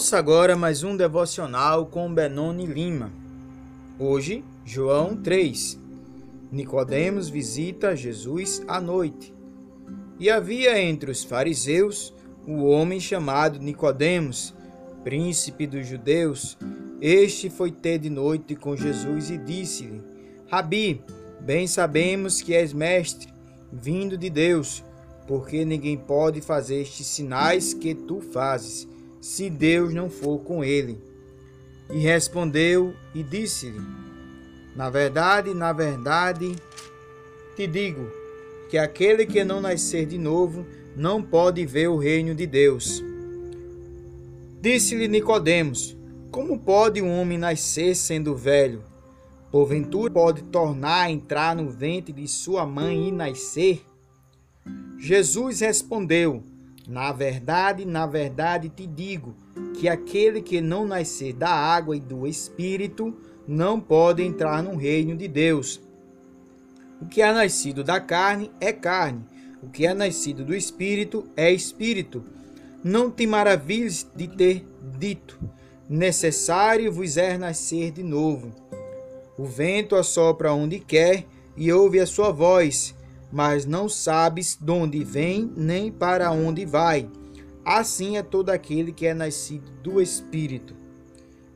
Ouça agora mais um devocional com Benoni Lima. Hoje, João 3. Nicodemos visita Jesus à noite. E havia entre os fariseus o homem chamado Nicodemos, príncipe dos judeus. Este foi ter de noite com Jesus e disse-lhe: Rabi, bem sabemos que és mestre, vindo de Deus, porque ninguém pode fazer estes sinais que tu fazes, se Deus não for com ele. E respondeu e disse-lhe: Na verdade, na verdade, te digo que aquele que não nascer de novo não pode ver o reino de Deus. Disse-lhe Nicodemos: Como pode um homem nascer sendo velho? Porventura pode tornar a entrar no ventre de sua mãe e nascer? Jesus respondeu: Na verdade, na verdade te digo que aquele que não nascer da água e do espírito não pode entrar no reino de Deus. O que é nascido da carne é carne, o que é nascido do espírito é espírito. Não te maravilhes de ter dito: necessário vos é nascer de novo. O vento assopra onde quer e ouve a sua voz, mas não sabes de onde vem nem para onde vai. Assim é todo aquele que é nascido do Espírito.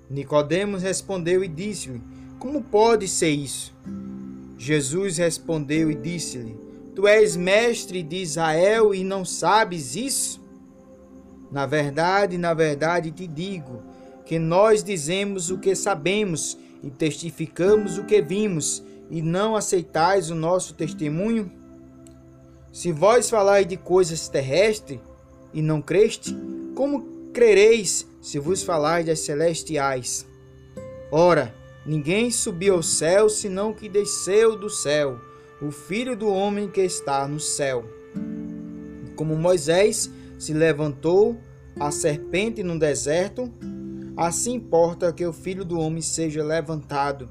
Nicodemos respondeu e disse-lhe: Como pode ser isso? Jesus respondeu e disse-lhe: Tu és mestre de Israel e não sabes isso? Na verdade, na verdade te digo que nós dizemos o que sabemos e testificamos o que vimos, e não aceitais o nosso testemunho? Se vós falais de coisas terrestres e não creste, como crereis se vos falais das celestiais? Ora, ninguém subiu ao céu senão que desceu do céu, o Filho do homem que está no céu. Como Moisés se levantou a serpente no deserto, assim importa que o Filho do homem seja levantado,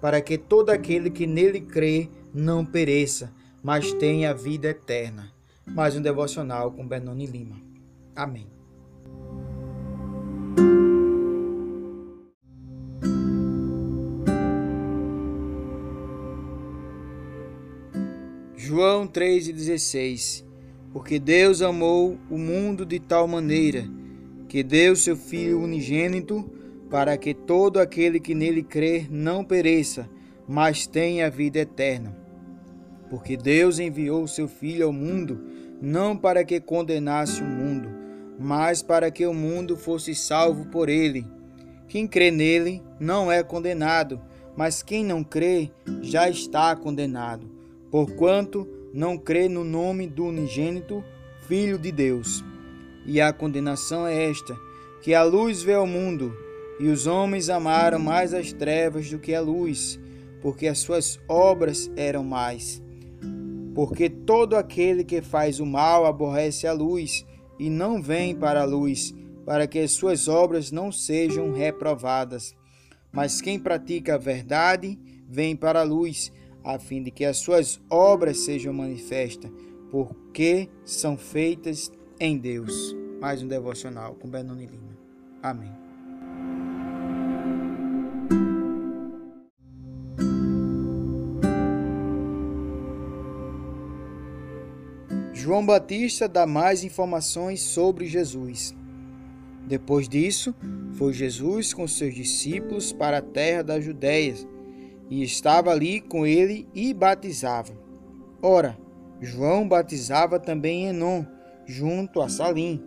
para que todo aquele que nele crê não pereça, mas tenha vida eterna. Mais um devocional com Benoni Lima. Amém. João 3,16 Porque Deus amou o mundo de tal maneira que deu seu Filho unigênito para que todo aquele que nele crer não pereça, mas tenha vida eterna. Porque Deus enviou seu Filho ao mundo, não para que condenasse o mundo, mas para que o mundo fosse salvo por ele. Quem crê nele não é condenado, mas quem não crê já está condenado, porquanto não crê no nome do unigênito Filho de Deus. E a condenação é esta: que a luz veio ao mundo, e os homens amaram mais as trevas do que a luz, porque as suas obras eram mais porque todo aquele que faz o mal aborrece a luz e não vem para a luz, para que as suas obras não sejam reprovadas. Mas quem pratica a verdade vem para a luz, a fim de que as suas obras sejam manifestas, porque são feitas em Deus. Mais um devocional com Benoni Lima. Amém. João Batista dá mais informações sobre Jesus. Depois disso, foi Jesus com seus discípulos para a terra da Judéia e estava ali com ele e batizava. Ora, João batizava também Enon, junto a Salim,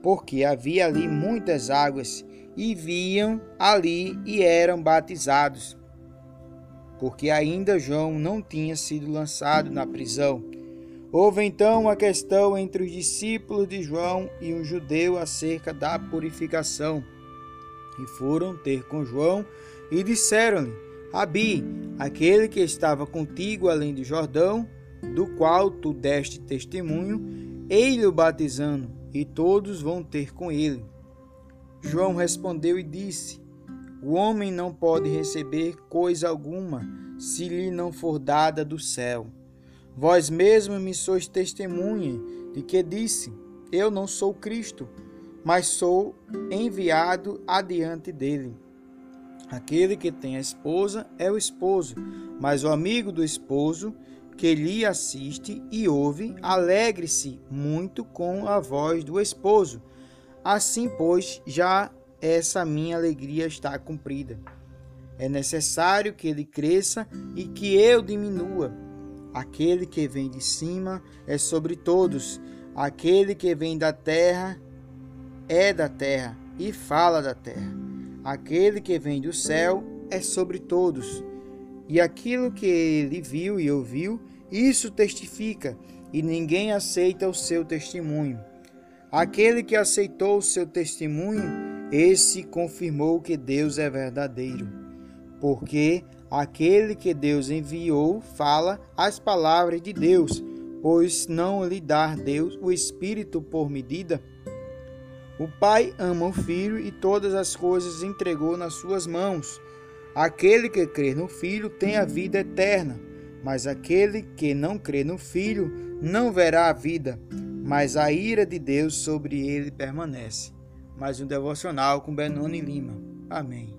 porque havia ali muitas águas e viam ali e eram batizados. Porque ainda João não tinha sido lançado na prisão. Houve então uma questão entre os discípulos de João e um judeu acerca da purificação. E foram ter com João e disseram-lhe: Abi, aquele que estava contigo além do Jordão, do qual tu deste testemunho, ele o batizando, e todos vão ter com ele. João respondeu e disse: O homem não pode receber coisa alguma se lhe não for dada do céu. Vós mesmos me sois testemunha de que disse: Eu não sou Cristo, mas sou enviado adiante dele. Aquele que tem a esposa é o esposo, mas o amigo do esposo que lhe assiste e ouve, alegre-se muito com a voz do esposo. Assim, pois, já essa minha alegria está cumprida. É necessário que ele cresça e que eu diminua. Aquele que vem de cima é sobre todos, aquele que vem da terra é da terra e fala da terra. Aquele que vem do céu é sobre todos. E aquilo que ele viu e ouviu, isso testifica, e ninguém aceita o seu testemunho. Aquele que aceitou o seu testemunho, esse confirmou que Deus é verdadeiro. Porque aquele que Deus enviou fala as palavras de Deus, pois não lhe dá Deus o Espírito por medida. O Pai ama o Filho e todas as coisas entregou nas suas mãos. Aquele que crê no Filho tem a vida eterna, mas aquele que não crê no Filho não verá a vida, mas a ira de Deus sobre ele permanece. Mais um devocional com Benoni Lima. Amém.